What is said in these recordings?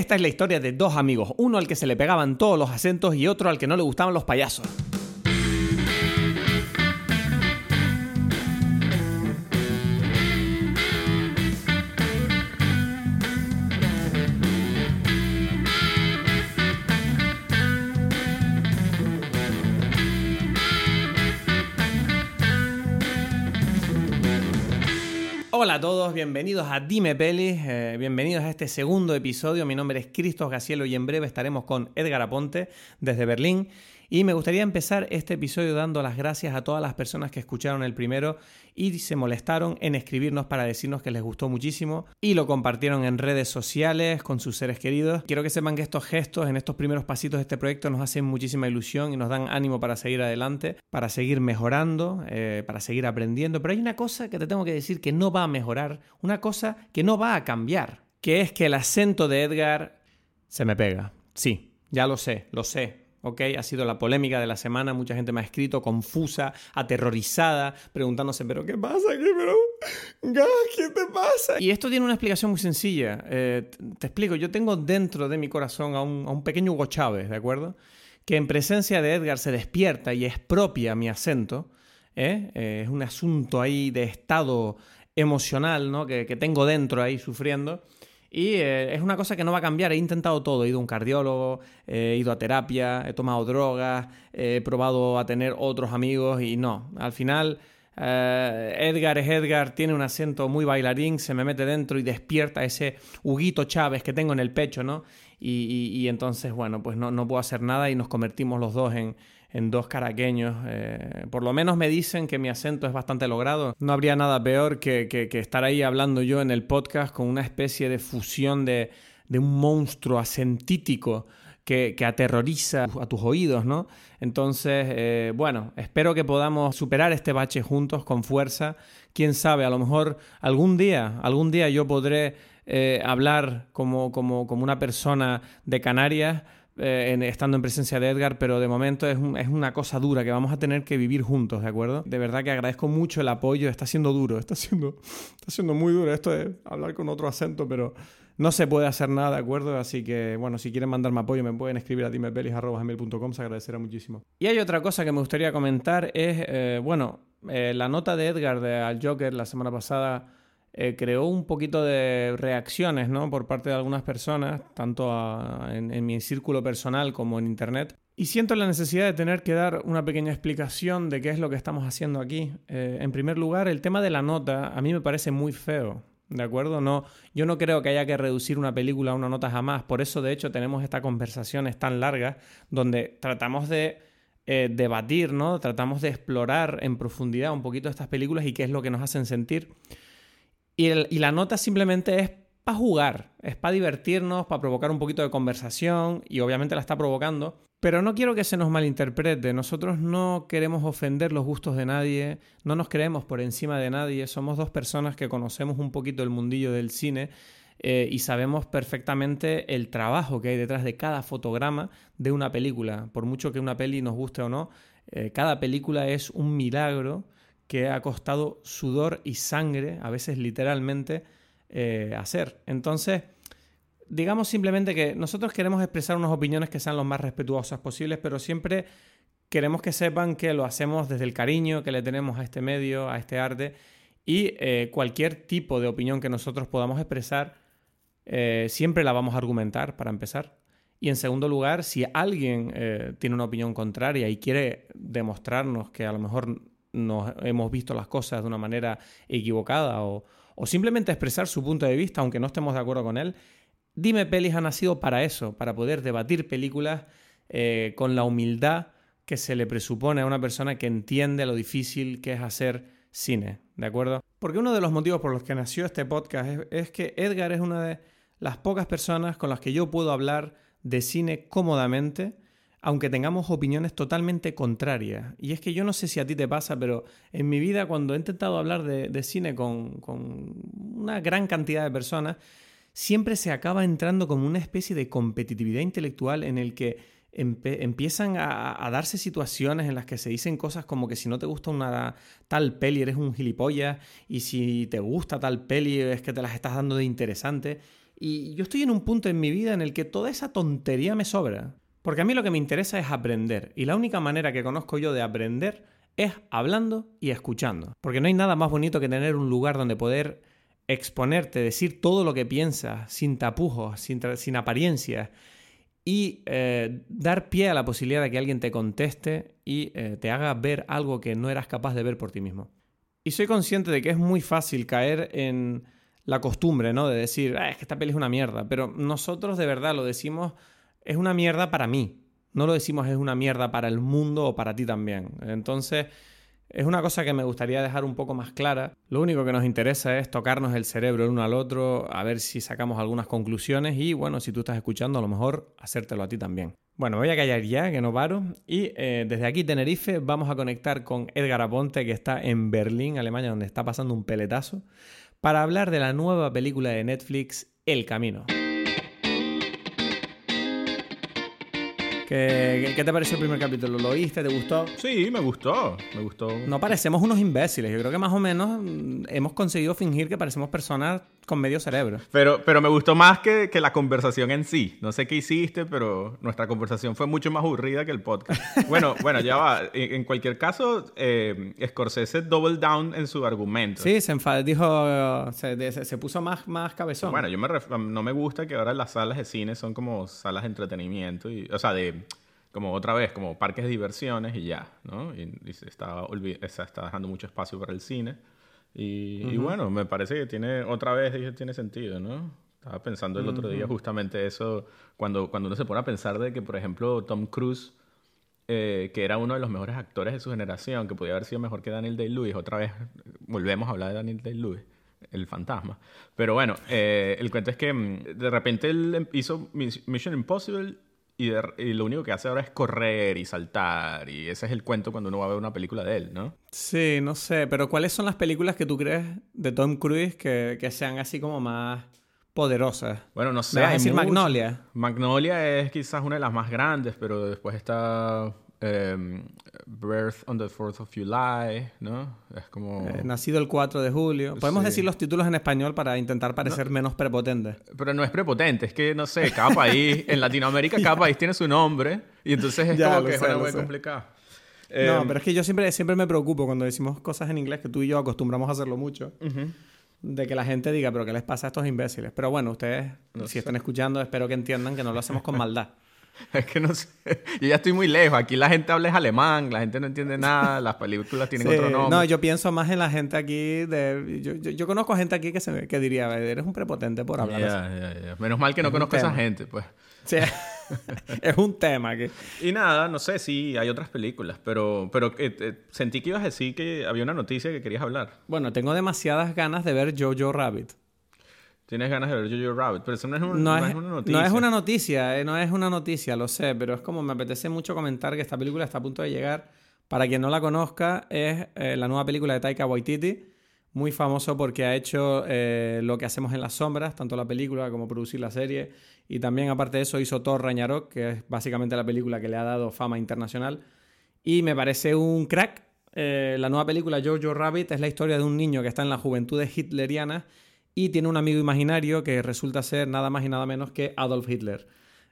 Esta es la historia de dos amigos, uno al que se le pegaban todos los acentos y otro al que no le gustaban los payasos. Hola a todos, bienvenidos a Dime Pelis, eh, bienvenidos a este segundo episodio. Mi nombre es Cristos Gacielo y en breve estaremos con Edgar Aponte desde Berlín. Y me gustaría empezar este episodio dando las gracias a todas las personas que escucharon el primero y se molestaron en escribirnos para decirnos que les gustó muchísimo y lo compartieron en redes sociales con sus seres queridos. Quiero que sepan que estos gestos en estos primeros pasitos de este proyecto nos hacen muchísima ilusión y nos dan ánimo para seguir adelante, para seguir mejorando, eh, para seguir aprendiendo. Pero hay una cosa que te tengo que decir que no va a mejorar, una cosa que no va a cambiar, que es que el acento de Edgar se me pega. Sí, ya lo sé, lo sé, ¿ok? Ha sido la polémica de la semana, mucha gente me ha escrito confusa, aterrorizada, preguntándose, ¿pero qué pasa aquí? ¿Pero qué te pasa? Y esto tiene una explicación muy sencilla. Eh, te explico, yo tengo dentro de mi corazón a un, pequeño Hugo Chávez, ¿de acuerdo? Que en presencia de Edgar se despierta y expropia mi acento. ¿eh? Eh, es un asunto ahí de estado emocional, ¿no? Que, que tengo dentro ahí sufriendo. Y eh, es una cosa que no va a cambiar. He intentado todo. He ido a un cardiólogo, he ido a terapia, he tomado drogas, he probado a tener otros amigos y no. Al final, eh, Edgar es Edgar, tiene un acento muy bailarín, se me mete dentro y despierta ese Huguito Chávez que tengo en el pecho, ¿no? Y, entonces, bueno, pues no, no puedo hacer nada y nos convertimos los dos en, en dos caraqueños. Eh, por lo menos me dicen que mi acento es bastante logrado. No habría nada peor que, estar ahí hablando yo en el podcast con una especie de fusión de, un monstruo acentítico. Que, aterroriza a tus oídos, ¿no? Entonces, eh, bueno, espero que podamos superar este bache juntos con fuerza. Quién sabe, a lo mejor algún día, algún día yo podré eh, hablar como, como, como una persona de Canarias eh, estando en presencia de Edgar, pero de momento es, es, una cosa dura que vamos a tener que vivir juntos, ¿de acuerdo? De verdad que agradezco mucho el apoyo, está siendo duro, está siendo, está siendo muy duro esto de hablar con otro acento, pero no se puede hacer nada, ¿de acuerdo? Así que, bueno, si quieren mandarme apoyo, me pueden escribir a timepelis.com, se agradecerá muchísimo. Y hay otra cosa que me gustaría comentar, es, eh, bueno, eh, la nota de Edgar de Al Joker la semana pasada eh, creó un poquito de reacciones ¿no? por parte de algunas personas, tanto en, mi círculo personal como en Internet. Y siento la necesidad de tener que dar una pequeña explicación de qué es lo que estamos haciendo aquí. Eh, en primer lugar, el tema de la nota a mí me parece muy feo. ¿De acuerdo? No, yo no creo que haya que reducir una película a una nota jamás. Por eso, de hecho, tenemos estas conversaciones tan largas donde tratamos de eh, debatir, ¿no? Tratamos de explorar en profundidad un poquito estas películas y qué es lo que nos hacen sentir. Y, la nota simplemente es para jugar, es para divertirnos, para provocar un poquito de conversación y obviamente la está provocando. Pero no quiero que se nos malinterprete, nosotros no queremos ofender los gustos de nadie, no nos creemos por encima de nadie, somos dos personas que conocemos un poquito el mundillo del cine eh, y sabemos perfectamente el trabajo que hay detrás de cada fotograma de una película. Por mucho que una peli nos guste o no, eh, cada película es un milagro que ha costado sudor y sangre, a veces literalmente, eh, hacer. Entonces, digamos simplemente que nosotros queremos expresar unas opiniones que sean lo más respetuosas posibles, pero siempre queremos que sepan que lo hacemos desde el cariño que le tenemos a este medio, a este arte, y eh, cualquier tipo de opinión que nosotros podamos expresar, eh, siempre la vamos a argumentar para empezar. Y en segundo lugar, si alguien tiene una opinión contraria y quiere demostrarnos que a lo mejor nos hemos visto las cosas de una manera equivocada o, simplemente expresar su punto de vista aunque no estemos de acuerdo con él, Dime Pelis ha nacido para eso, para poder debatir películas eh, con la humildad que se le presupone a una persona que entiende lo difícil que es hacer cine, ¿de acuerdo? Porque uno de los motivos por los que nació este podcast es que Edgar es una de las pocas personas con las que yo puedo hablar de cine cómodamente aunque tengamos opiniones totalmente contrarias. Y es que yo no sé si a ti te pasa, pero en mi vida cuando he intentado hablar de, cine con, una gran cantidad de personas, siempre se acaba entrando como una especie de competitividad intelectual en el que empiezan a, darse situaciones en las que se dicen cosas como que si no te gusta una tal peli eres un gilipollas y si te gusta tal peli es que te las estás dando de interesante. Y yo estoy en un punto en mi vida en el que toda esa tontería me sobra. Porque a mí lo que me interesa es aprender. Y la única manera que conozco yo de aprender es hablando y escuchando. Porque no hay nada más bonito que tener un lugar donde poder exponerte, decir todo lo que piensas, sin tapujos, sin, sin apariencias, y eh, dar pie a la posibilidad de que alguien te conteste y eh, te haga ver algo que no eras capaz de ver por ti mismo. Y soy consciente de que es muy fácil caer en la costumbre, ¿no? De decir, ah, es que esta peli es una mierda, pero nosotros de verdad lo decimos, es una mierda para mí, no lo decimos es una mierda para el mundo o para ti también. Entonces, es una cosa que me gustaría dejar un poco más clara. Lo único que nos interesa es tocarnos el cerebro el uno al otro, a ver si sacamos algunas conclusiones y, bueno, si tú estás escuchando, a lo mejor hacértelo a ti también. Bueno, voy a callar ya, que no paro. Y eh, desde aquí, Tenerife, vamos a conectar con Edgar Aponte, que está en Berlín, Alemania, donde está pasando un peletazo, para hablar de la nueva película de Netflix, El Camino. ¿Qué, te pareció el primer capítulo? ¿Lo oíste? ¿Te gustó? Sí, me gustó. Me gustó. No parecemos unos imbéciles. Yo creo que más o menos mm, hemos conseguido fingir que parecemos personas con medio cerebro. Pero, pero me gustó más que, que la conversación en sí. No sé qué hiciste, pero nuestra conversación fue mucho más aburrida que el podcast. Bueno, bueno, ya va. En, cualquier caso, eh, Scorsese double down en su argumento. Sí, se enfadó, dijo, se, se, puso más, más cabezón. Bueno, yo me no me gusta que ahora las salas de cine son como salas de entretenimiento, y, o sea, de como otra vez, como parques de diversiones y ya, ¿no? Y, se, está, se está dejando mucho espacio para el cine. Y, bueno, me parece que tiene, otra vez tiene sentido, ¿no? Estaba pensando el otro día justamente eso, cuando, cuando uno se pone a pensar de que, por ejemplo, Tom Cruise, eh, que era uno de los mejores actores de su generación, que podía haber sido mejor que Daniel Day-Lewis, otra vez volvemos a hablar de Daniel Day-Lewis, el fantasma. Pero bueno, eh, el cuento es que mm, de repente él hizo Mission Impossible y, lo único que hace ahora es correr y saltar. Y ese es el cuento cuando uno va a ver una película de él, ¿no? Sí, no sé. Pero ¿cuáles son las películas que tú crees de Tom Cruise que, que sean así como más poderosas? Bueno, no sé. ¿Me decir Magnolia? Magnolia es quizás una de las más grandes, pero después está Um, Birth on the 4th of July, ¿no? Es como... Eh, nacido el 4 de julio. Podemos decir los títulos en español para intentar parecer menos prepotente. Pero no es prepotente, es que, no sé, cada país, en Latinoamérica cada país tiene su nombre y entonces es como que es muy complicado. no, em, pero es que yo siempre, siempre me preocupo cuando decimos cosas en inglés, que tú y yo acostumbramos a hacerlo mucho, de que la gente diga, pero ¿qué les pasa a estos imbéciles? Pero bueno, ustedes, si están escuchando, espero que entiendan que no lo hacemos con maldad. Es que no sé. Yo ya estoy muy lejos. Aquí la gente habla alemán, la gente no entiende nada, las películas tienen otro nombre. No, yo pienso más en la gente aquí. De, yo, yo, conozco gente aquí que, se, que diría, eres un prepotente por hablar yeah, Menos mal que no conozco a esa gente, pues. Sí. es un tema que... Y nada, no sé, si hay otras películas, pero, pero eh, eh, sentí que ibas a decir que había una noticia que querías hablar. Bueno, tengo demasiadas ganas de ver Jojo Rabbit. Tienes ganas de ver Jojo Rabbit, pero eso no es, no, es, una noticia. No es una noticia, eh, no es una noticia, lo sé, pero es como me apetece mucho comentar que esta película está a punto de llegar. Para quien no la conozca, es eh, la nueva película de Taika Waititi, muy famoso porque ha hecho eh, lo que hacemos en las sombras, tanto la película como producir la serie, y también aparte de eso hizo Thor Ragnarok, que es básicamente la película que le ha dado fama internacional, y me parece un crack. la nueva película Jojo Rabbit es la historia de un niño que está en la juventud hitleriana y tiene un amigo imaginario que resulta ser nada más y nada menos que Adolf Hitler.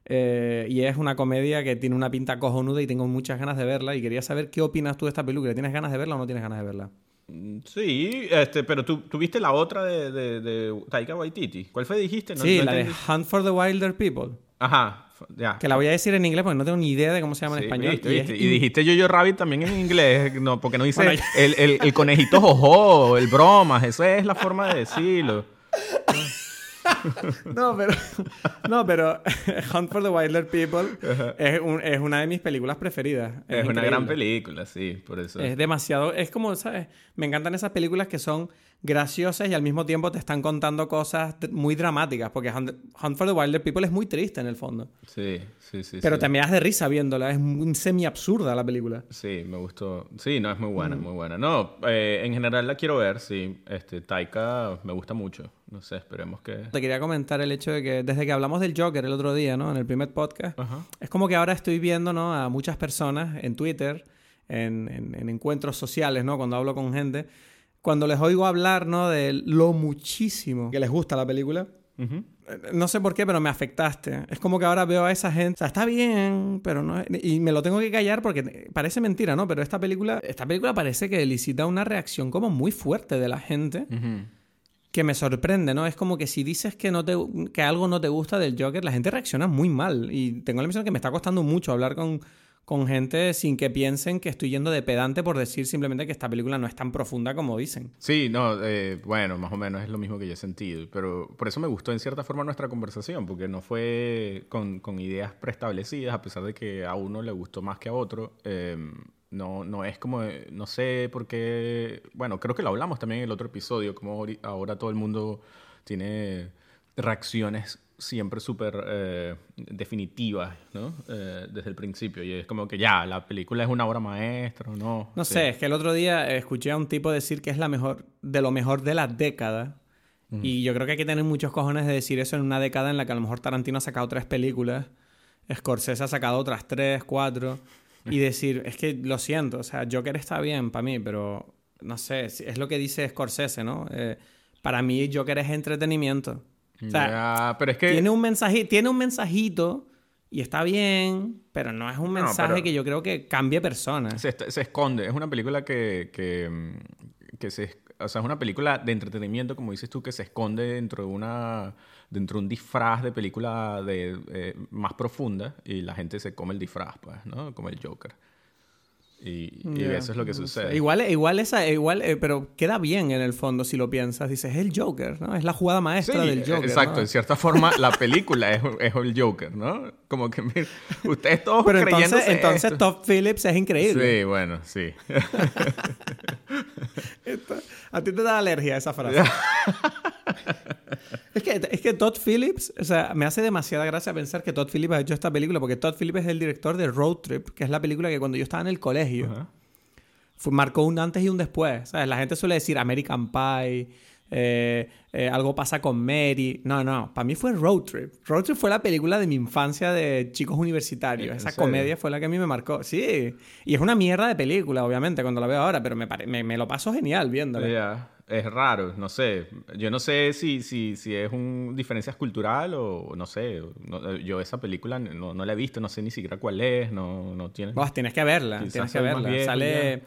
Eh, y es una comedia que tiene una pinta cojonuda y tengo muchas ganas de verla y quería saber qué opinas tú de esta película. ¿Tienes ganas de verla o no tienes ganas de verla? Mm, sí, este, pero tú, viste la otra de, de, Taika Waititi. ¿Cuál fue, dijiste? sí, la de Hunt for the Wilder People. Ajá, ya. Que la voy a decir en inglés porque no tengo ni idea de cómo se llama en español. y, dijiste Yo-Yo Rabbit también en inglés, no, porque no dice el, el, el, conejito jojo, el bromas, eso es la forma de decirlo. no, pero, no, pero Hunt for the Wilder People es, es, una de mis películas preferidas. Es, una gran película, sí, por eso. Es demasiado, es como, ¿sabes? Me encantan esas películas que son graciosas y al mismo tiempo te están contando cosas muy dramáticas, porque Hunt, for the Wilder People es muy triste en el fondo. Sí, sí, sí. Pero también has de risa viéndola, es muy semi absurda la película. Sí, me gustó. Sí, no, es muy buena, mm. muy buena. No, eh, en general la quiero ver, sí. Este, Taika me gusta mucho. No sé, esperemos que... Te quería comentar el hecho de que desde que hablamos del Joker el otro día, ¿no? En el primer podcast, es como que ahora estoy viendo, ¿no? A muchas personas en Twitter, en, en encuentros sociales, ¿no? Cuando hablo con gente cuando les oigo hablar, ¿no? De lo muchísimo que les gusta la película, no sé por qué, pero me afectaste. Es como que ahora veo a esa gente, o sea, está bien, pero no y me lo tengo que callar porque parece mentira, ¿no? Pero esta película, esta película parece que elicita una reacción como muy fuerte de la gente. Que me sorprende, ¿no? Es como que si dices que, no te, que algo no te gusta del Joker, la gente reacciona muy mal. Y tengo la impresión que me está costando mucho hablar con, con gente sin que piensen que estoy yendo de pedante por decir simplemente que esta película no es tan profunda como dicen. Sí, no, eh, bueno, más o menos es lo mismo que yo he sentido, pero por eso me gustó en cierta forma nuestra conversación, porque no fue con, ideas preestablecidas, a pesar de que a uno le gustó más que a otro. Em, no, no es como, no sé por qué, bueno, creo que lo hablamos también en el otro episodio, como ahora todo el mundo tiene reacciones siempre súper eh, definitivas, ¿no? Eh, desde el principio. Y es como que ya, la película es una obra maestra, ¿no? No sé, es que el otro día escuché a un tipo decir que es la mejor, de lo mejor de la década. Y yo creo que hay que tener muchos cojones de decir eso en una década en la que a lo mejor Tarantino ha sacado tres películas, Scorsese ha sacado otras tres, cuatro, y decir, es que lo siento, o sea, Joker está bien para mí, pero no sé, es lo que dice Scorsese, ¿no? Eh, para mí Joker es entretenimiento. O sea, pero es que... tiene, un mensajito, tiene un mensajito y está bien, pero no es un mensaje que yo creo que cambie personas. Se, esconde. Es una película que, que, se... O sea, es una película de entretenimiento, como dices tú, que se esconde dentro de una dentro de un disfraz de película de, eh, más profunda y la gente se come el disfraz, pues, ¿no? Como el Joker. Y, eso es lo que sucede. Igual, igual esa, igual, eh, pero queda bien en el fondo si lo piensas. Dices, es el Joker, ¿no? Es la jugada maestra del Joker. Exacto, en cierta forma la película es, es, el Joker, ¿no? Como que, mira, ustedes todos pero entonces, entonces Top Phillips es increíble. Sí, bueno, sí. a ti te da alergia esa frase. es, que, es que Todd Phillips, o sea, me hace demasiada gracia pensar que Todd Phillips ha hecho esta película, porque Todd Phillips es el director de Road Trip, que es la película que cuando yo estaba en el colegio, marcó un antes y un después. ¿sabes? La gente suele decir American Pie, eh, eh, algo pasa con Mary. No, no, para mí fue Road Trip. Road Trip fue la película de mi infancia de chicos universitarios. Esa comedia fue la que a mí me marcó. Sí, y es una mierda de película, obviamente, cuando la veo ahora, pero me, me, lo paso genial viéndola es raro, no sé. Yo no sé si, si, si es un diferencias cultural o no sé. yo esa película no, no, la he visto, no sé ni siquiera cuál es, no, no tiene... tienes que verla, tienes que verla. Sale...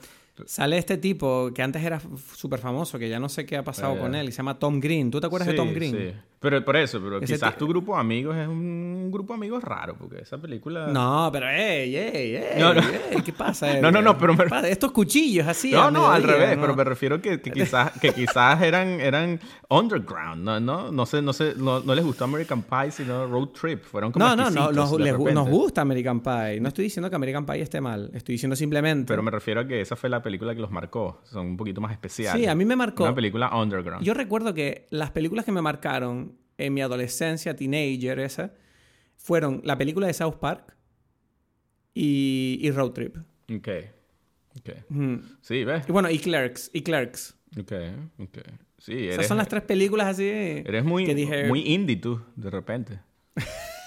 Sale este tipo que antes era súper famoso, que ya no sé qué ha pasado con él, y se llama Tom Green. ¿Tú te acuerdas de Tom Green? Sí. Pero por eso, pero quizás tu grupo de amigos es un grupo de amigos raro, porque esa película. No, pero ey, ey, ey, ¿qué pasa? no, no, no, pero estos cuchillos así. No, no, al revés, pero me refiero que, que quizás, que quizás eran, eran underground, no, no, no sé, no sé, no, les gustó American Pie, sino Road Trip, fueron como No, no, no, nos, nos gusta American Pie. No estoy diciendo que American Pie esté mal, estoy diciendo simplemente. Pero me refiero a que esa fue la película que los marcó, son un poquito más especiales. Sí, a mí me marcó. Una película underground. Yo recuerdo que las películas que me marcaron en mi adolescencia, teenager esa, fueron la película de South Park y, Road Trip. Ok. okay. Sí, ¿ves? Y bueno, y Clerks. Y Clerks. Ok, ok. Sí, Esas son las tres películas así. Eres muy, muy indie tú, de repente.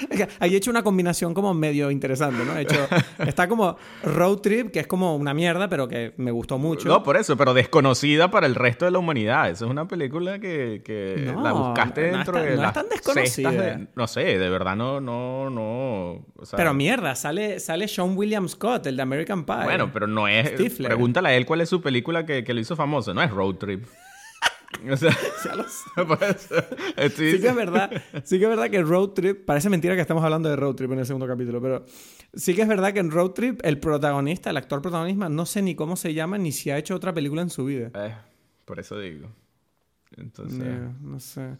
Ahí he hecho una combinación como medio interesante, ¿no? He hecho, está como Road Trip, que es como una mierda, pero que me gustó mucho. No, por eso, pero desconocida para el resto de la humanidad. Esa es una película que, que la buscaste dentro de no las es tan desconocida. no sé, de verdad no, no, no. pero mierda, sale, sale Sean William Scott, el de American Pie. Bueno, pero no es. Pregúntale a él cuál es su película que, que lo hizo famoso. No es Road Trip. O sea, sí que es verdad. Sí que es verdad que Road Trip. Parece mentira que estamos hablando de Road Trip en el segundo capítulo, pero sí que es verdad que en Road Trip el protagonista, el actor protagonista, no sé ni cómo se llama ni si ha hecho otra película en su vida. Eh, por eso digo. Entonces. no sé.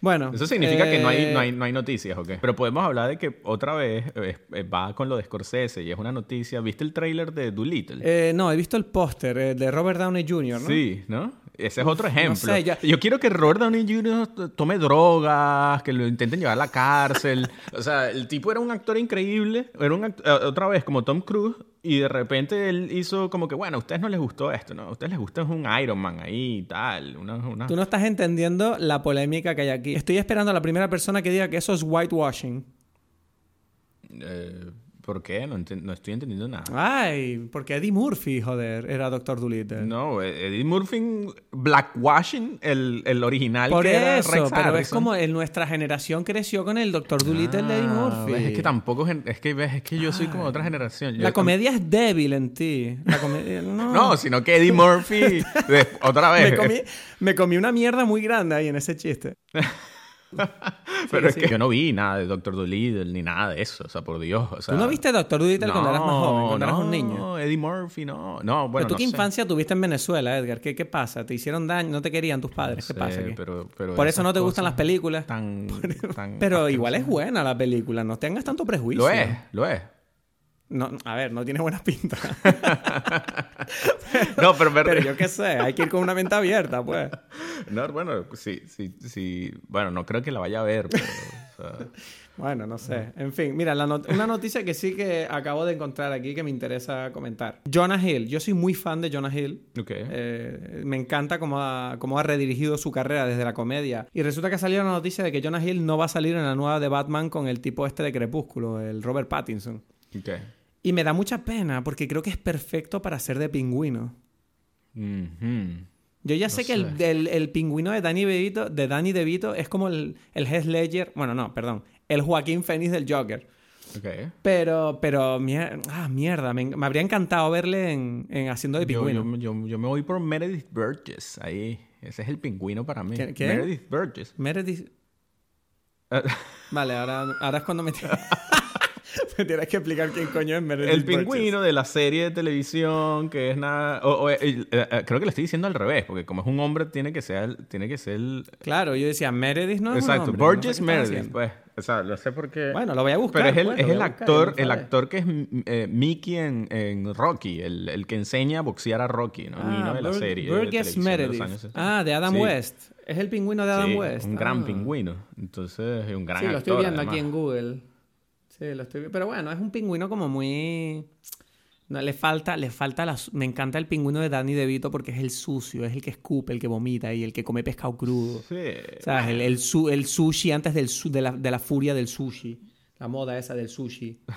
Bueno. Eso significa que no hay, no, hay, no hay noticias, ¿ok? Pero podemos hablar de que otra vez eh, eh, va con lo de Scorsese y es una noticia. ¿Viste el tráiler de Doolittle? Eh, no, he visto el póster de Robert Downey Jr., ¿no? Sí, ¿no? Ese es otro ejemplo. Yo quiero que Robert Downey Jr. tome drogas, que lo intenten llevar a la cárcel. o sea, el tipo era un actor increíble. Era un eh, otra vez como Tom Cruise. Y de repente él hizo como que, bueno, a ustedes no les gustó esto, ¿no? A ustedes les gusta un Iron Man ahí y tal. Tú no estás entendiendo la polémica que hay aquí. Estoy esperando a la primera persona que diga que eso es whitewashing. Eh, ¿Por qué? No, estoy entendiendo nada. Ay, porque Eddie Murphy, joder, era Doctor Dolittle. No, Eddie Murphy blackwashing el, el original Por que era eso, Rex pero es como en nuestra generación creció con el Doctor Dolittle de Eddie Ah, Murphy. ves, es que tampoco es que ves, es que yo soy como de otra generación. Yo- La comedia es débil en ti. La comedia, no. No, sino que Eddie Murphy de- otra vez. me, comí, me comí una mierda muy grande ahí en ese chiste. pero es que yo no vi nada de Doctor Dolittle ni nada de eso, o sea, por Dios, o sea, ¿Tú no viste Doctor Dolittle cuando eras más joven, cuando eras un niño? No, Eddie Murphy, no. No, bueno, ¿Pero tú no qué sé. infancia tuviste en Venezuela, Edgar? ¿Qué, qué pasa? ¿Te hicieron daño? ¿No te querían tus padres? ¿Qué pasa aquí? Pero, pero Por eso no te gustan las películas. Tan, tan Pero igual es buena la película, no tengas tanto prejuicio. Lo es, lo es. No, a ver, no tiene buena pinta. No, pero, me- Pero yo qué sé, hay que ir con una mente abierta, pues. No, bueno, sí, sí, sí. Bueno, no creo que la vaya a ver, pero... o sea, Bueno, no sé. En fin, mira, la not- una noticia que sí que acabo de encontrar aquí que me interesa comentar. Jonah Hill. Yo soy muy fan de Jonah Hill. ok. Eh, me encanta cómo ha, cómo ha redirigido su carrera desde la comedia. Y resulta que ha salido la noticia de que Jonah Hill no va a salir en la nueva de Batman con el tipo este de Crepúsculo, el Robert Pattinson. ok. Y me da mucha pena porque creo que es perfecto para ser de pingüino. Yo ya sé que el, el- el pingüino de Danny DeVito, de Danny DeVito es como el, el Heath Ledger, bueno, no, perdón, el Joaquín Phoenix del Joker. Ok. Pero, pero, mier- ah, mierda, me, me habría encantado verle en, en haciendo de pingüino. yo, yo, yo me voy por Meredith Burgess. Ahí. Ese es el pingüino para mí. ¿Qué-? Meredith Burgess. Meredith... Eh, Vale, ahora, ahora es cuando me, me tienes que explicar quién coño es Meredith el Burgess. pingüino de la serie de televisión que es nada... o- o, eh, eh, eh, creo que le estoy diciendo al revés, porque como es un hombre tiene que ser, tiene que ser el... Claro, yo decía Meredith no es un Exacto, hombre, no sé Burgess qué estás Meredith, pues. O sea, lo sé porque... Bueno, lo voy a buscar. Pero es el, pues, es el buscar, actor, ya el actor que es eh, Mickey en, en Rocky, el, el que enseña a boxear a Rocky, ¿no? El niño de la Bur- serie. de Burgess de Meredith. 60. ah, de Adam Sí. West. Es el pingüino de Adam Sí, West. Un gran Ah. pingüino. Entonces, es un gran Sí, lo estoy actor, viendo aquí además. en Google. Sí, lo estoy Pero bueno, es un pingüino como muy... No, le falta, le falta la... Me encanta el pingüino de Danny DeVito porque es el sucio, es el que escupe, el que vomita y el que come pescado crudo. Sí. ¿Sabes? El, el, su- el sushi antes del su- de, la, de la furia del sushi. La moda esa del sushi.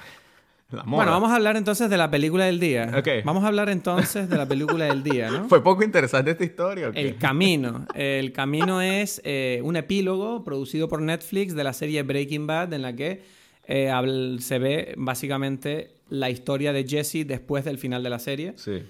La moda. Bueno, vamos a hablar entonces de la película del día. Ok. Vamos a hablar entonces de la película del día, ¿no? ¿Fue poco interesante esta historia o qué? El Camino. El Camino es eh, un epílogo producido por Netflix de la serie Breaking Bad en la que eh, se ve básicamente la historia de Jesse después del final de la serie. Sí.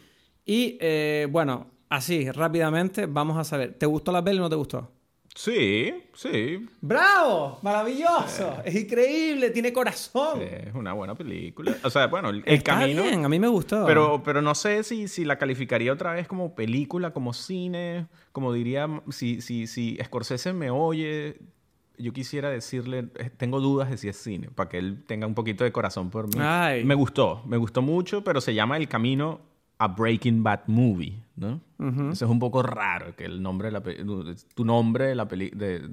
Y eh, bueno, así, rápidamente, vamos a saber. ¿Te gustó la peli o no te gustó? Sí, sí. ¡Bravo! ¡Maravilloso! Es increíble, tiene corazón. Es una buena película. O sea, bueno, el, el Está camino... bien, a mí me gustó. Pero, pero no sé si, si la calificaría otra vez como película, como cine, como diría, si, si, si Scorsese me oye, yo quisiera decirle, eh, tengo dudas de si es cine, para que él tenga un poquito de corazón por mí. Ay. Me gustó, me gustó mucho, pero se llama El Camino a Breaking Bad Movie, ¿no? Eso es un poco raro, que el nombre de la tu nombre de la peli de,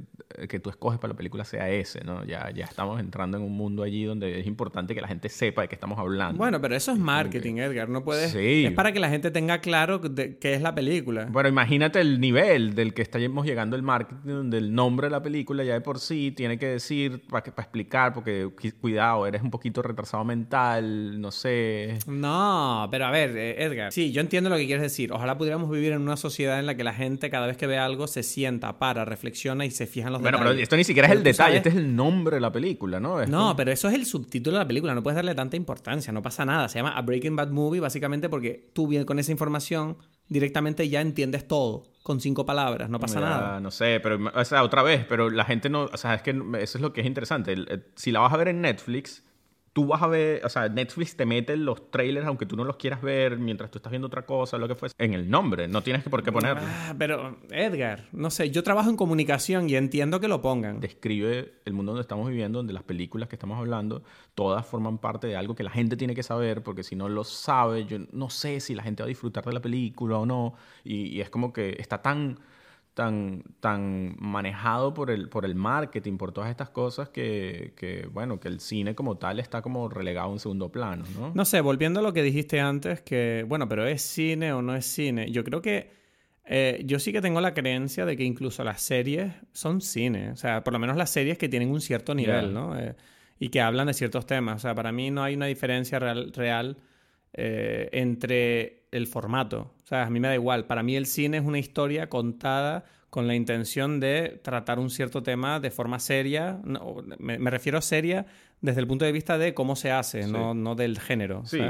que tú escoges para la película sea ese, ¿no? Ya, ya estamos entrando en un mundo allí donde es importante que la gente sepa de qué estamos hablando. Bueno, pero eso es marketing, Edgar. No puedes. Sí. Es para que la gente tenga claro de- qué es la película. Bueno, imagínate el nivel del que estamos llegando el marketing, donde el nombre de la película ya de por sí tiene que decir, para explicar, porque cu- cuidado, eres un poquito retrasado mental, no sé. No, pero a ver, eh, Edgar. Sí, yo entiendo lo que quieres decir. Ojalá pudiéramos vivir en una sociedad en la que la gente, cada vez que ve algo, se sienta, para, reflexiona y se fija en los Bueno, pero detalles. esto ni siquiera es Pero el detalle, sabes- este es el nombre de la película, ¿no? Es No, como- pero eso es el subtítulo de la película. No puedes darle tanta importancia. No pasa nada. Se llama A Breaking Bad Movie básicamente porque tú bien con esa información directamente ya entiendes todo con cinco palabras. No pasa Ya, nada. No sé, pero, o sea, otra vez, pero la gente no, o sea, es que eso es lo que es interesante. El- si la vas a ver en Netflix, tú vas a ver, o sea, Netflix te mete los trailers, aunque tú no los quieras ver mientras tú estás viendo otra cosa, lo que fuese, en el nombre. No tienes que por qué ponerlo. Ah, pero, Edgar, no sé, yo trabajo en comunicación y entiendo que lo pongan. describe el mundo donde estamos viviendo, donde las películas que estamos hablando, todas forman parte de algo que la gente tiene que saber, porque si no lo sabe, yo no sé si la gente va a disfrutar de la película o no. Y, y es como que está tan, tan, tan manejado por el, por el marketing, por todas estas cosas, que, que, bueno, que el cine como tal está como relegado a un segundo plano, ¿no? No sé, volviendo a lo que dijiste antes, que, bueno, pero ¿es cine o no es cine? Yo creo que eh, yo sí que tengo la creencia de que incluso las series son cine. O sea, por lo menos las series que tienen un cierto nivel. ¿no? Eh, y que hablan de ciertos temas. O sea, para mí no hay una diferencia real, real eh, entre el formato. O sea, a mí me da igual. Para mí el cine es una historia contada con la intención de tratar un cierto tema de forma seria. me, refiero a seria desde el punto de vista de cómo se hace, no, del género. Sí.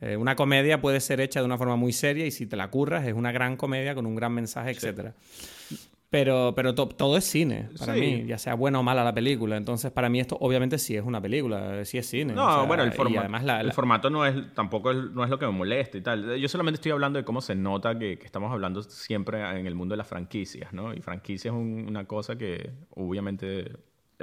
Eh, una comedia puede ser hecha de una forma muy seria y si te la curras es una gran comedia con un gran mensaje, etc. Pero, pero todo es cine para mí, ya sea buena o mala la película. Entonces, para mí esto obviamente sí es una película, sí es cine. No, bueno, el, el formato no es tampoco no es lo que me molesta y tal. Yo solamente estoy hablando de cómo se nota que, estamos hablando siempre en el mundo de las franquicias, ¿no? Y franquicia es una cosa que obviamente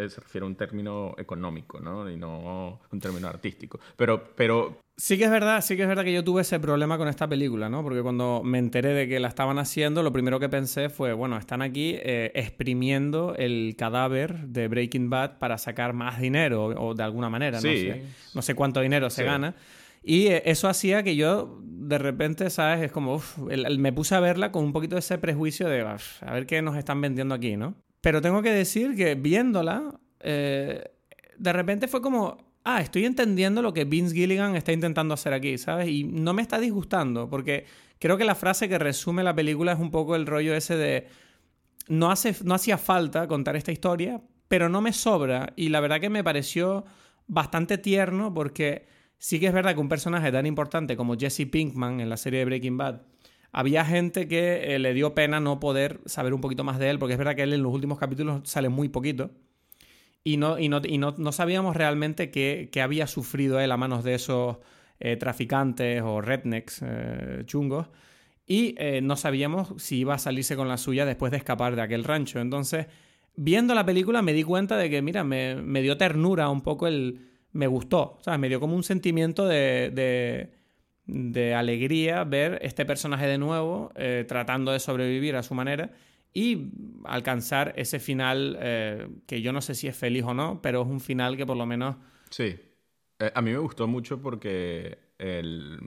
se refiere a un término económico, ¿no? Y no un término artístico. Pero, pero... Sí que es verdad, sí que es verdad que yo tuve ese problema con esta película, ¿no? Porque cuando me enteré de que la estaban haciendo, lo primero que pensé fue, bueno, están aquí eh, exprimiendo el cadáver de Breaking Bad para sacar más dinero, o, de alguna manera, no, sé, no sé cuánto dinero se gana. Y eh, eso hacía que yo, de repente, ¿sabes? Es como, me puse a verla con un poquito de ese prejuicio de, a ver qué nos están vendiendo aquí, ¿no? Pero tengo que decir que viéndola, eh, de repente fue como, ah, estoy entendiendo lo que Vince Gilligan está intentando hacer aquí, ¿sabes? Y no me está disgustando, porque creo que la frase que resume la película es un poco el rollo ese de, no, hace, no hacía falta contar esta historia, pero no me sobra. Y la verdad que me pareció bastante tierno porque sí que es verdad que un personaje tan importante como Jesse Pinkman en la serie Breaking Bad, había gente que eh, le dio pena no poder saber un poquito más de él, porque es verdad que él en los últimos capítulos sale muy poquito. Y no, y no, y no, sabíamos realmente qué, había sufrido él a manos de esos eh, traficantes o rednecks eh, chungos. Y no sabíamos si iba a salirse con la suya después de escapar de aquel rancho. Entonces, viendo la película me di cuenta de que, mira, me, me dio ternura un poco el... Me gustó, ¿sabes? Me dio como un sentimiento de de alegría ver este personaje de nuevo eh, tratando de sobrevivir a su manera y alcanzar ese final eh, que yo no sé si es feliz o no, pero es un final que por lo menos... Sí, eh, a mí me gustó mucho porque el,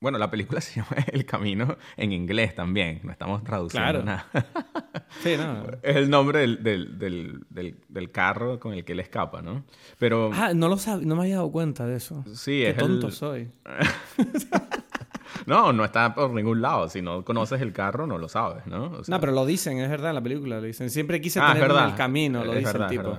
bueno, la película se llama El Camino en inglés también, no estamos traduciendo nada. sí, no. Es el nombre del, del, del, del, carro con el que él escapa, ¿no? Pero... Ah, no, lo no me había dado cuenta de eso. Sí, Qué es tonto soy. no, no está por ningún lado. Si no conoces el carro, no lo sabes, ¿no? no, pero lo dicen, es verdad, en la película lo dicen. Siempre quise ah, tener el camino, lo dice el tipo.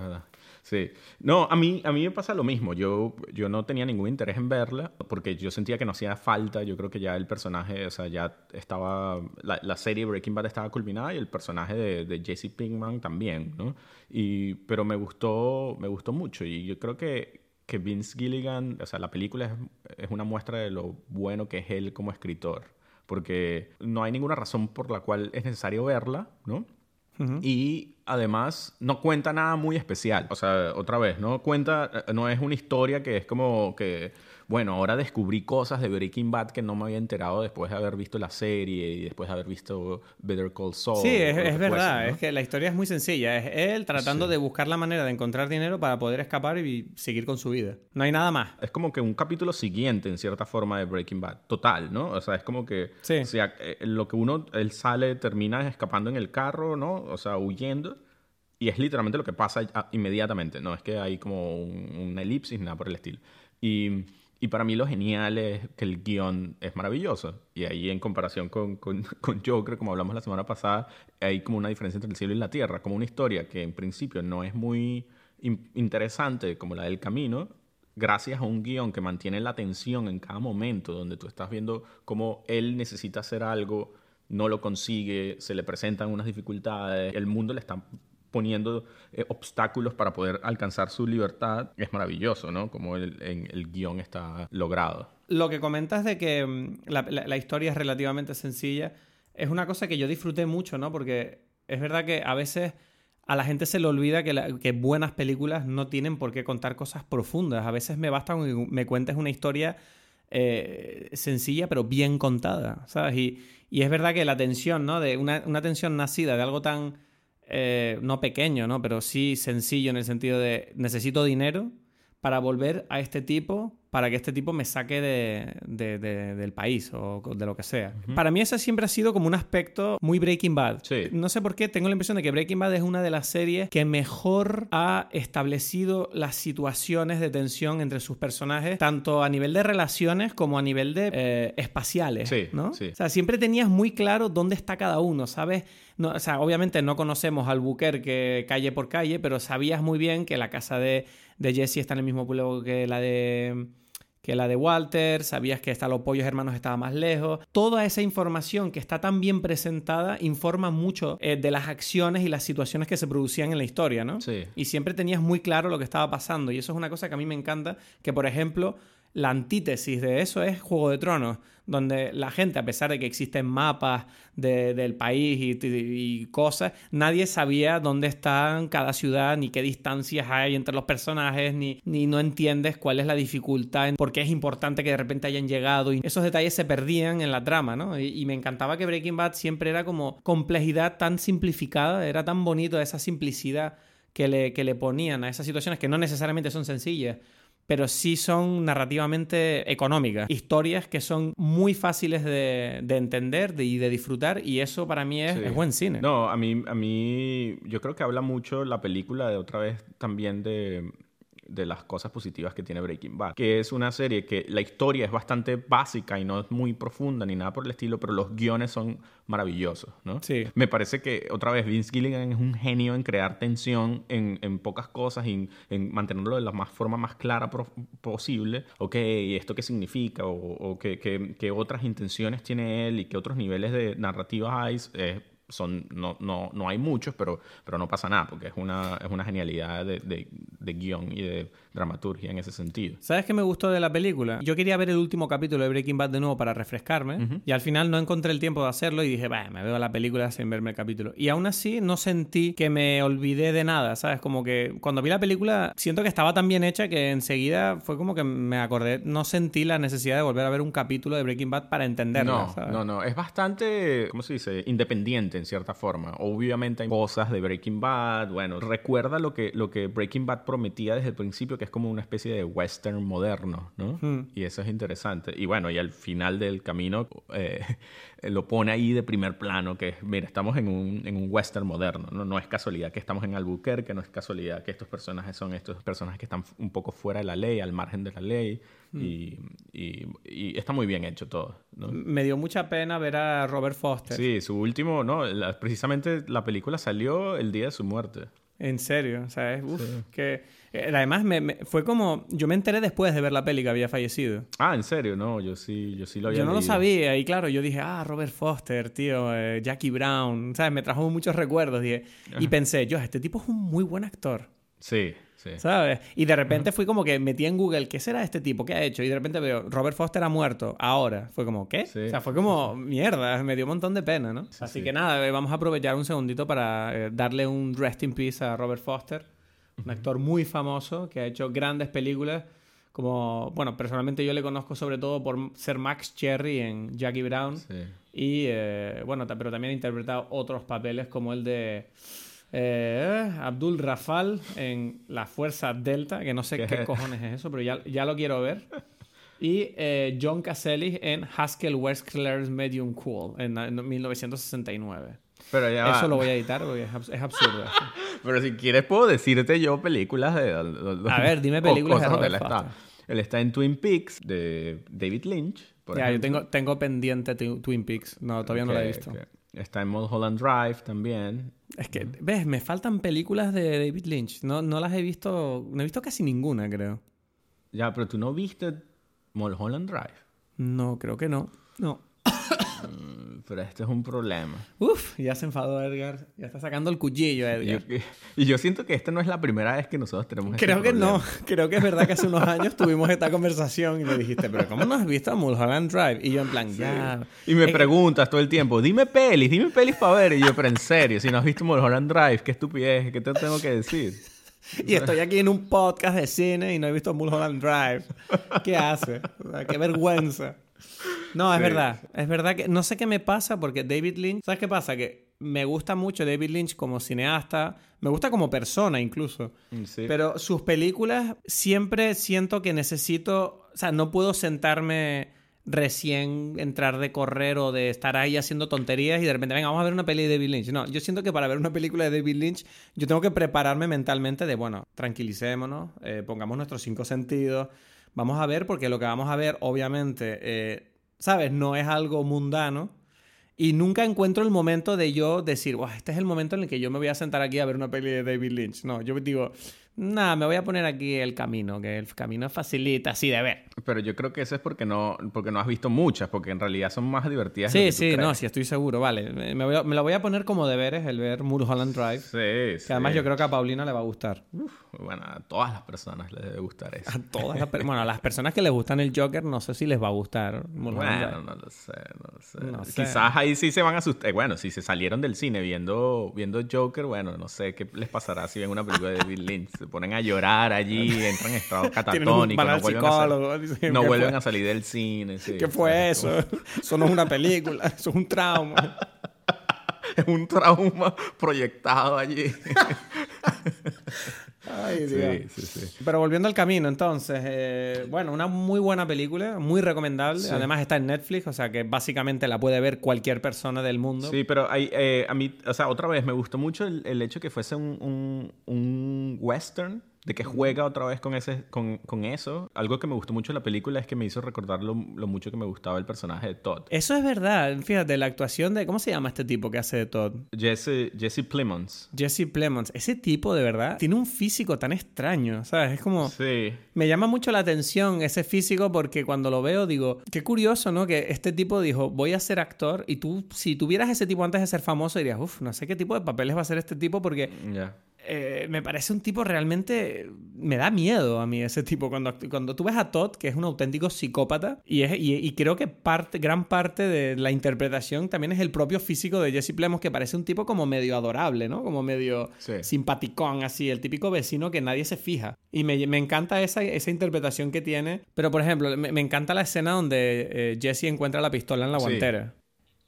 Sí. No, a mí, a mí me pasa lo mismo. Yo, yo no tenía ningún interés en verla porque yo sentía que no hacía falta. Yo creo que ya el personaje, o sea, ya estaba. La, la serie Breaking Bad estaba culminada y el personaje de, Jesse Pinkman también, ¿no? Y, pero me gustó, me gustó mucho y yo creo que, que Vince Gilligan, o sea, la película es, es una muestra de lo bueno que es él como escritor. Porque no hay ninguna razón por la cual es necesario verla, ¿no? Y además no cuenta nada muy especial. O sea, otra vez, no cuenta, no es una historia que es como que bueno, ahora descubrí cosas de Breaking Bad que no me había enterado después de haber visto la serie y después de haber visto Better Call Saul. Sí, es, verdad, es que la historia es muy sencilla. Es él tratando de buscar la manera de encontrar dinero para poder escapar y seguir con su vida. No hay nada más. Es como que un capítulo siguiente, en cierta forma, de Breaking Bad. Total, ¿no? O sea, es como que... O sea, eh, lo que uno, él sale, termina escapando en el carro, ¿no? O sea, huyendo. Y es literalmente lo que pasa inmediatamente, ¿no? Es que hay como un, una elipsis, nada por el estilo. Y y para mí lo genial es que el guion es maravilloso. Y ahí en comparación con, con, con, Joker, como hablamos la semana pasada, hay como una diferencia entre el cielo y la tierra. Como una historia que en principio no es muy interesante como la del camino, gracias a un guion que mantiene la atención en cada momento, donde tú estás viendo cómo él necesita hacer algo, no lo consigue, se le presentan unas dificultades, el mundo le está poniendo eh, obstáculos para poder alcanzar su libertad, es maravilloso, ¿no? Como el, el guion está logrado. Lo que comentas de que mm, la, historia es relativamente sencilla, es una cosa que yo disfruté mucho, ¿no? Porque es verdad que a veces a la gente se le olvida que, que buenas películas no tienen por qué contar cosas profundas. A veces me basta con que me cuentes una historia eh, sencilla pero bien contada, ¿sabes? Y, y, es verdad que la tensión, ¿no? De una, una tensión nacida de algo tan eh, no pequeño, ¿no? Pero sí sencillo en el sentido de necesito dinero para volver a este tipo para que este tipo me saque de, de- de- del país o de lo que sea. Para mí ese siempre ha sido como un aspecto muy Breaking Bad. Sí. No sé por qué, tengo la impresión de que Breaking Bad es una de las series que mejor ha establecido las situaciones de tensión entre sus personajes, tanto a nivel de relaciones como a nivel de eh, espaciales, Sí, ¿no? sí. O sea, siempre tenías muy claro dónde está cada uno, ¿sabes? No, o sea, obviamente no conocemos al Albuquerque calle por calle, pero sabías muy bien que la casa de, de Jesse está en el mismo pueblo que la de que la de Walter, sabías que hasta los pollos hermanos estaba más lejos. Toda esa información que está tan bien presentada informa mucho eh, de las acciones y las situaciones que se producían en la historia, ¿no? Sí. Y siempre tenías muy claro lo que estaba pasando. Y eso es una cosa que a mí me encanta, que por ejemplo, la antítesis de eso es Juego de Tronos, donde la gente, a pesar de que existen mapas de- del país y, cosas, nadie sabía dónde están cada ciudad, ni qué distancias hay entre los personajes, ni, ni no entiendes cuál es la dificultad, por qué es importante que de repente hayan llegado. Y esos detalles se perdían en la trama, ¿no? Y, y me encantaba que Breaking Bad siempre era como complejidad tan simplificada, era tan bonito esa simplicidad que le, que le ponían a esas situaciones que no necesariamente son sencillas, pero sí son narrativamente económicas. Historias que son muy fáciles de, de entender de- y de disfrutar, y eso para mí es, Sí. es buen cine. No, a mí, a mí, yo creo que habla mucho la película de otra vez también de, de las cosas positivas que tiene Breaking Bad, que es una serie que la historia es bastante básica y no es muy profunda ni nada por el estilo, pero los guiones son maravillosos, ¿no? Sí. Me parece que, otra vez, Vince Gilligan es un genio en crear tensión en, en pocas cosas y en, en mantenerlo de la más, forma más clara posible. Ok, ¿y ¿esto qué significa? O, o qué, qué- qué otras intenciones tiene él y qué otros niveles de narrativa hay. Eh, son, no, no, no hay muchos, pero, pero no pasa nada, porque es una, es una genialidad de, de, de guion y de dramaturgia en ese sentido. ¿Sabes qué me gustó de la película? Yo quería ver el último capítulo de Breaking Bad de nuevo para refrescarme y al final no encontré el tiempo de hacerlo y dije, bah, me veo la película sin verme el capítulo. Y aún así no sentí que me olvidé de nada, ¿sabes? Como que cuando vi la película siento que estaba tan bien hecha que enseguida fue como que me acordé, no sentí la necesidad de volver a ver un capítulo de Breaking Bad para entenderla, No, ¿sabes? no, no. Es bastante, ¿cómo se dice? Independiente en cierta forma. Obviamente hay cosas de Breaking Bad. Bueno, recuerda lo que, lo que Breaking Bad prometía desde el principio, que es como una especie de western moderno, ¿no? Hmm. Y eso es interesante. Y bueno, y al final del camino eh, lo pone ahí de primer plano, que es, mira, estamos en un, en un western moderno, ¿no? No es casualidad que estamos en Albuquerque, no es casualidad que estos personajes son estos personajes que están un poco fuera de la ley, al margen de la ley. Hmm. Y, y- y está muy bien hecho todo, ¿no? Me dio mucha pena ver a Robert Foster. Sí, su último, no, la- precisamente la película salió el día de su muerte. En serio, o sea, es, uf, que... eh, Además, me- me- fue como... Yo me enteré después de ver la peli que había fallecido. Ah, en serio, no, yo sí, yo sí lo había Yo no lo sabía y claro, yo dije, ah, Robert Foster, tío, eh, Jackie Brown, ¿sabes? Me trajo muchos recuerdos dije, y pensé, yo, este tipo es un muy buen actor, Sí, sí. ¿sabes? Y de repente fui como que metí en Google, ¿qué será este tipo? ¿Qué ha hecho? Y de repente veo, Robert Foster ha muerto, ahora. Fue como, ¿qué? Sí. O sea, fue como, mierda, me dio un montón de pena, ¿no? Así sí. que nada, eh, vamos a aprovechar un segundito para eh, darle un rest in peace a Robert Foster, un actor muy famoso que ha hecho grandes películas. Como, bueno, personalmente yo le conozco sobre todo por ser Max Cherry en Jackie Brown. Sí. Y eh, bueno, pero también ha interpretado otros papeles como el de eh, Abdul Rafal en La Fuerza Delta, que no sé ¿Qué qué es? cojones es eso, pero ya, ya lo quiero ver. Y eh, John Caselli en Haskell Wesker Medium Cool en, en 1969. Pero ya Eso va. lo voy a editar porque es, abs- es absurdo. Pero si quieres puedo decirte yo películas de... A ver, dime películas de donde él está. Él está en Twin Peaks de David Lynch, por Ya, yo ejemplo. tengo, tengo pendiente Twi- Twin Peaks. No, todavía no la he visto. ok. Está en Mulholland Drive también. Es que, ves, me faltan películas de David Lynch. No, no las he visto, no he visto casi ninguna, creo. Ya, pero tú no viste Mulholland Drive. No, creo que no. No. Mm, Pero este es un problema. Uf, ya se enfadó Edgar. Ya está sacando el cuchillo, Y yo, Edgar. y yo siento que esta no es la primera vez que nosotros tenemos este Creo que no. Creo que es verdad que hace unos años tuvimos esta conversación y le dijiste, pero ¿cómo no has visto a Mulholland Drive? Y yo en plan, ya. Y me preguntas todo el tiempo, dime pelis, dime pelis para ver. Y yo, pero en serio, si no has visto Mulholland Drive, qué estupidez, ¿qué te tengo que decir? Y estoy aquí en un podcast de cine y no he visto Mulholland Drive. ¿Qué hace? O sea, qué vergüenza. No, es Sí. verdad. Es verdad que no sé qué me pasa porque David Lynch, ¿sabes qué pasa? Que me gusta mucho David Lynch como cineasta, me gusta como persona incluso, Mm, Sí. pero sus películas siempre siento que necesito, o sea, no puedo sentarme recién entrar de correr o de estar ahí haciendo tonterías y de repente, venga, vamos a ver una peli de David Lynch. No, yo siento que para ver una película de David Lynch yo tengo que prepararme mentalmente de, bueno, tranquilicémonos, eh, pongamos nuestros cinco sentidos, vamos a ver porque lo que vamos a ver obviamente, eh, ¿sabes? No es algo mundano. Y nunca encuentro el momento de yo decir, "Buah, este es el momento en el que yo me voy a sentar aquí a ver una peli de David Lynch. No, yo digo, nada, me voy a poner aquí el camino, que el camino facilita así de ver. Pero yo creo que eso es porque no, porque no has visto muchas, porque en realidad son más divertidas. de Sí, lo que tú sí, no, sí, estoy seguro, vale. Me, me voy a- me lo voy a poner como deberes el ver Mulholland Drive. Sí, sí. Que además yo creo que a Paulina le va a gustar. Bueno, a todas las personas les debe gustar eso. A todas las per- bueno, a las personas que les gustan el Joker, no sé si les va a gustar Mulholland Bueno, Drive. no lo sé, no lo sé. No sé. Quizás ahí sí se van a asustar. Eh, Bueno, si se salieron del cine viendo, viendo Joker, bueno, no sé qué les pasará si ven una película de David Lynch. Ponen a llorar allí, entran en estado catatónico, no vuelven, a, salir del cine. sí, ¿Qué fue eso? Eso no es una película, eso es un trauma. Es un trauma proyectado allí. Ay, Dios. sí, sí, sí. Pero volviendo al camino, entonces, eh, bueno, una muy buena película, muy recomendable. Sí. Además está en Netflix, o sea que básicamente la puede ver cualquier persona del mundo. Sí, pero hay, eh, a mí, o sea, otra vez me gustó mucho el, el hecho que fuese un, un, un western, de que juega otra vez con, ese, con, con eso. Algo que me gustó mucho de la película es que me hizo recordar lo, lo mucho que me gustaba el personaje de Todd. Eso es verdad. Fíjate, la actuación de. ¿Cómo se llama este tipo que hace de Todd? Jesse, Jesse Plemons. Jesse Plemons. Ese tipo, de verdad, tiene un físico tan extraño, ¿sabes? Es como. Sí. Me llama mucho la atención ese físico porque cuando lo veo digo, qué curioso, ¿no? Que este tipo dijo, voy a ser actor y tú, si tuvieras ese tipo antes de ser famoso, dirías, uff, no sé qué tipo de papeles va a hacer este tipo porque. Eh, me parece un tipo realmente... Me da miedo a mí ese tipo. Cuando, cuando tú ves a Todd, que es un auténtico psicópata, y, es, y, y creo que parte, gran parte de la interpretación también es el propio físico de Jesse Plemons, que parece un tipo como medio adorable, ¿no? Como medio Sí. simpaticón, así, el típico vecino que nadie se fija. Y me, me encanta esa, esa interpretación que tiene. Pero, por ejemplo, me, me encanta la escena donde eh, Jesse encuentra la pistola en la Sí.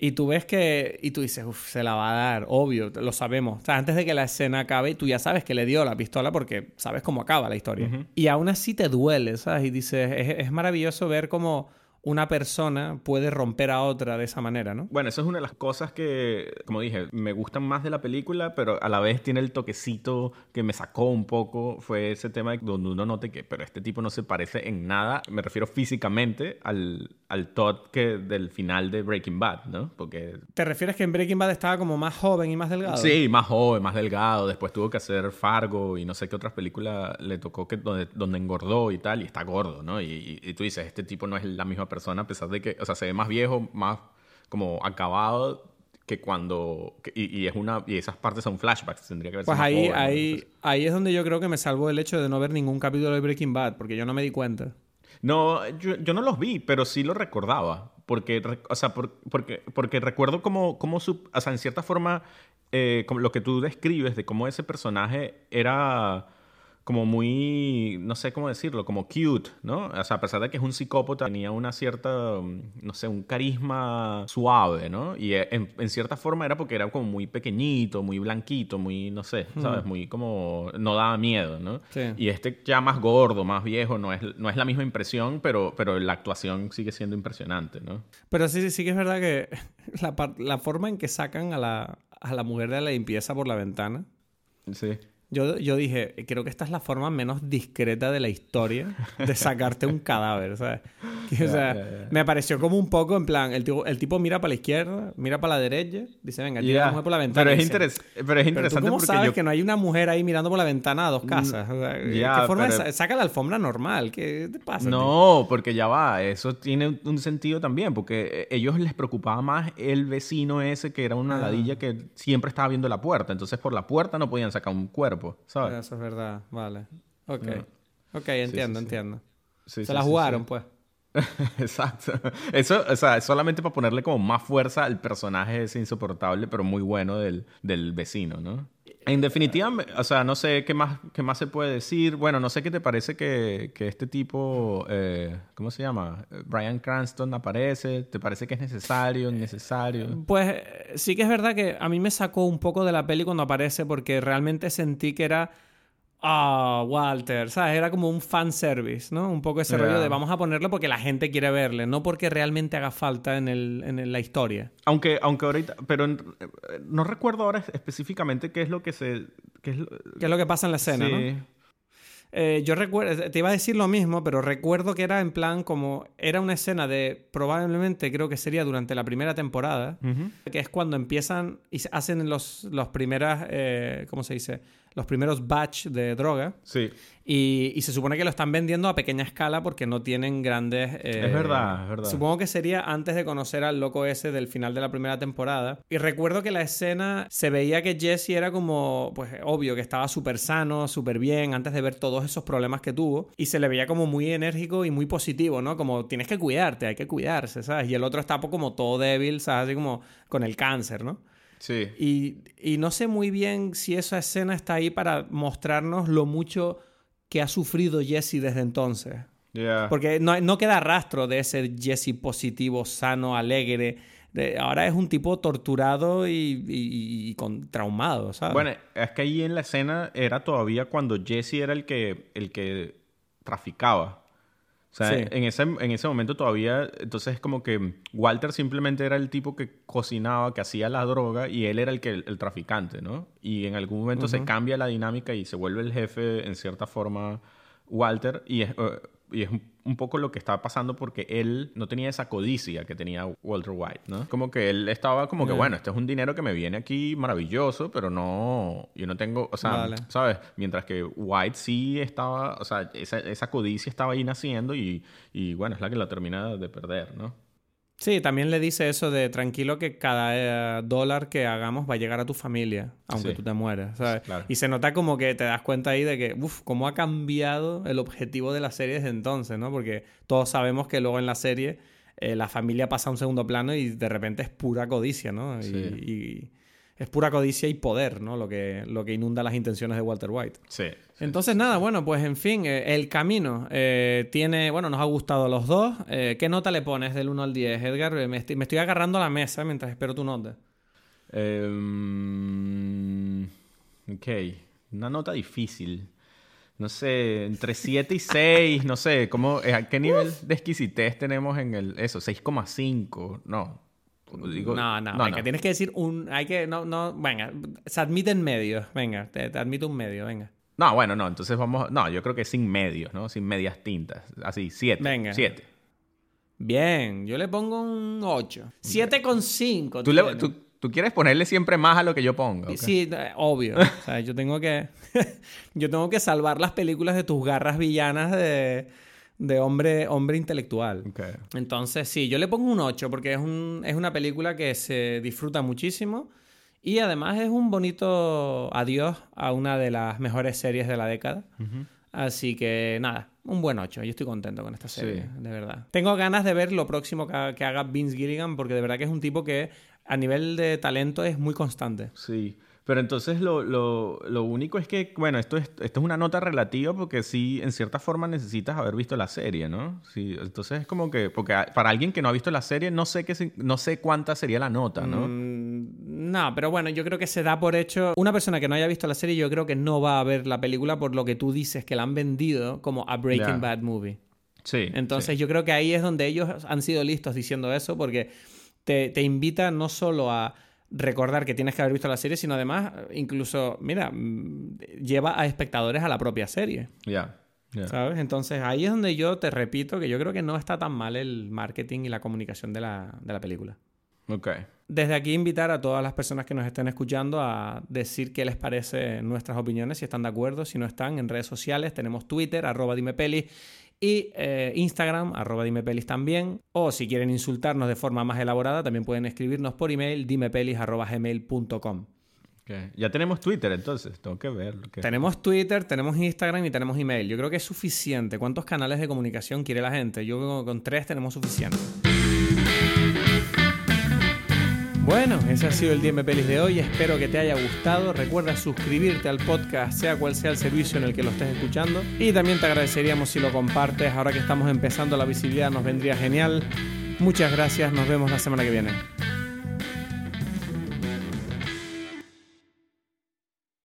Y tú ves que. Y tú dices, uff, se la va a dar, obvio, lo sabemos. O sea, antes de que la escena acabe, tú ya sabes que le dio la pistola porque sabes cómo acaba la historia. Y aún así te duele, ¿sabes? Y dices, es, es maravilloso ver cómo una persona puede romper a otra de esa manera, ¿no? Bueno, eso es una de las cosas que, como dije, me gustan más de la película, pero a la vez tiene el toquecito que me sacó un poco. Fue ese tema donde uno note que, pero este tipo no se parece en nada, me refiero físicamente al, al Todd que del final de Breaking Bad, ¿no? Porque ¿Te refieres que en Breaking Bad estaba como más joven y más delgado? Sí, más joven, más delgado. Después tuvo que hacer Fargo y no sé qué otras películas le tocó que donde, donde engordó y tal, y está gordo, ¿no? Y, y- y tú dices, este tipo no es la misma persona, a pesar de que, o sea, se ve más viejo, más como acabado que cuando. y, y es una. Y esas partes son flashbacks, tendría que verse Pues ahí, joven, ahí, ahí es donde yo creo que me salvó el hecho de no ver ningún capítulo de Breaking Bad, porque yo no me di cuenta. No, yo, yo no los vi, pero sí lo recordaba. Porque, o sea, por- porque, porque recuerdo como, como su, o sea, en cierta forma, eh, como lo que tú describes de cómo ese personaje era como muy, no sé cómo decirlo, como cute, ¿no? O sea, a pesar de que es un psicópata, tenía una cierta, mm, no sé, un carisma suave, ¿no? Y eh, en, en cierta forma era porque era como muy pequeñito, muy blanquito, muy, no sé, ¿sabes? Muy como, no daba miedo, ¿no? Sí. Y este ya más gordo, más viejo, no es, no es la misma impresión, pero, pero la actuación sigue siendo impresionante, ¿no? Pero sí, sí, sí que es verdad que la, la forma en que sacan a la, a la mujer de la limpieza por la ventana, Sí. Yo, yo dije, creo que esta es la forma menos discreta de la historia de sacarte un cadáver, ¿sabes? Que, o sea, me pareció como un poco en plan, el tipo, el tipo mira para la izquierda, mira para la derecha, dice, venga, tira la mujer por la ventana. Pero es, dice, interes- pero es Pero tú interesante cómo porque sabes yo... Mm, que no hay una mujer ahí mirando por la ventana a dos casas? O sea, ¿Qué forma pero- de sa- Saca la alfombra normal. ¿Qué te pasa? tío? No, porque ya va, eso tiene un- un sentido también, porque eh, ellos les preocupaba más el vecino ese que era una Ah. ladilla que siempre estaba viendo la puerta, entonces por la puerta no podían sacar un cuerpo, ¿sabes? Eso es verdad, vale. Ok. No. Ok, entiendo, sí. entiendo. Sí, Se sí, la sí, jugaron, sí. pues. Exacto. Eso, o sea, es solamente para ponerle como más fuerza al personaje ese insoportable, pero muy bueno del, del vecino, ¿no? En definitiva, o sea, no sé qué más, qué más se puede decir. Bueno, no sé qué te parece que, que este tipo, eh, ¿cómo se llama? Brian Cranston aparece. ¿Te parece que es necesario, innecesario? Pues sí que es verdad que a mí me sacó un poco de la peli cuando aparece porque realmente sentí que era Ah, Walter, ¿sabes? Era como un fan service, ¿no? Un poco ese rollo de vamos a ponerlo porque la gente quiere verle, no porque realmente haga falta en, el, en la historia. Aunque, aunque ahorita, pero no recuerdo ahora específicamente qué es lo que se... Qué es lo, que pasa en la escena, ¿no? Eh, yo recuerdo, te iba a decir lo mismo, pero recuerdo que era en plan como, era una escena de, probablemente creo que sería durante la primera temporada, que es cuando empiezan y hacen los, los primeras, eh, ¿cómo se dice? Los primeros batch de droga. Sí. Y, se supone que lo están vendiendo a pequeña escala porque no tienen grandes... Eh, es verdad, es verdad. Supongo que sería antes de conocer al loco ese del final de la primera temporada. Y recuerdo que la escena se veía que Jesse era como, pues obvio, que estaba súper sano, súper bien, antes de ver todos esos problemas que tuvo. Y se le veía como muy enérgico y muy positivo, ¿no? Como tienes que cuidarte, hay que cuidarse, ¿sabes? Y el otro está como todo débil, ¿sabes? Así como con el cáncer, ¿no? Sí. Y, no sé muy bien si esa escena está ahí para mostrarnos lo mucho que ha sufrido Jesse desde entonces. Porque no, queda rastro de ese Jesse positivo, sano, alegre. ahora es un tipo torturado y, con, traumado, ¿sabes? Bueno, es que ahí en la escena era todavía cuando Jesse era el que, el que traficaba. O sea, en, ese, en ese momento todavía, entonces es como que Walter simplemente era el tipo que cocinaba, que hacía la droga y él era el que el, traficante, ¿no? Y en algún momento se cambia la dinámica y se vuelve el jefe en cierta forma Walter y es, eh, y es un poco lo que estaba pasando porque él no tenía esa codicia que tenía Walter White, ¿no? Como que él estaba como que, bueno, este es un dinero que me viene aquí maravilloso, pero no, yo no tengo, o sea, ¿sabes? Mientras que White sí estaba, o sea, esa, esa codicia estaba ahí naciendo y, y bueno, es la que la termina de perder, ¿no? Sí, también le dice eso de tranquilo que cada eh, dólar que hagamos va a llegar a tu familia, aunque tú te mueras, ¿sabes? Y se nota como que te das cuenta ahí de que, uff, cómo ha cambiado el objetivo de la serie desde entonces, ¿no? Porque todos sabemos que luego en la serie eh, la familia pasa a un segundo plano y de repente es pura codicia, ¿no? y es pura codicia y poder, ¿no? Lo que, lo que inunda las intenciones de Walter White. Sí. Entonces, nada, bueno, pues en fin, eh, el camino eh, tiene, bueno, nos ha gustado a los dos. Eh, ¿Qué nota le pones del 1 al 10, Edgar? Me estoy, agarrando a la mesa mientras espero tu nota. Em, ok, una nota difícil. No sé, entre 7 y 6, no sé, ¿cómo, ¿a qué nivel de exquisitez tenemos en el, eso, 6,5? No, no, no, venga, tienes que decir un. Hay que. No, no, venga, se admite en medio. Venga, te, admito un medio, venga. No, bueno, no, entonces vamos. No, yo creo que sin medios, ¿no? Sin medias tintas. Así, siete. Venga. Siete. Bien, yo le pongo un 8. 7 con 5. ¿Tú, tú, quieres ponerle siempre más a lo que yo pongo. Sí, eh, obvio. o sea, yo tengo que. yo tengo que salvar las películas de tus garras villanas de de hombre, hombre intelectual. Entonces, sí, yo le pongo un 8 porque es, un, es una película que se disfruta muchísimo y además es un bonito adiós a una de las mejores series de la década. Así que nada, un buen 8. Yo estoy contento con esta serie, de verdad. Tengo ganas de ver lo próximo que, que haga Vince Gilligan porque de verdad que es un tipo que a nivel de talento es muy constante. Sí. Pero entonces lo, lo, lo, único es que, bueno, esto es, esto es una nota relativa porque sí, en cierta forma necesitas haber visto la serie, ¿no? Sí, entonces es como que, porque para alguien que no ha visto la serie, no sé, qué, no sé cuánta sería la nota, ¿no? Mm, no, pero bueno, yo creo que se da por hecho. Una persona que no haya visto la serie, yo creo que no va a ver la película por lo que tú dices, que la han vendido como a Breaking Bad movie. Sí. Entonces yo creo que ahí es donde ellos han sido listos diciendo eso porque te, te invita no solo a recordar que tienes que haber visto la serie, sino además, incluso, mira, mm, lleva a espectadores a la propia serie. Ya. ¿Sabes? Entonces ahí es donde yo te repito que yo creo que no está tan mal el marketing y la comunicación de la, de la película. Ok. Desde aquí invitar a todas las personas que nos estén escuchando a decir qué les parece nuestras opiniones, si están de acuerdo, si no están, en redes sociales. Tenemos Twitter, arroba dimepeli, y eh, Instagram, arroba dimepelis también. O si quieren insultarnos de forma más elaborada, también pueden escribirnos por email dimepelis.gmail.com. Ya tenemos Twitter entonces, tengo que ver. Tenemos Twitter, tenemos Instagram y tenemos email. Yo creo que es suficiente. ¿Cuántos canales de comunicación quiere la gente? Yo con tres tenemos suficiente. Bueno, ese ha sido el Dime Pelis de hoy. Espero que te haya gustado. Recuerda suscribirte al podcast, sea cual sea el servicio en el que lo estés escuchando. Y también te agradeceríamos si lo compartes. Ahora que estamos empezando la visibilidad, nos vendría genial. Muchas gracias. Nos vemos la semana que viene.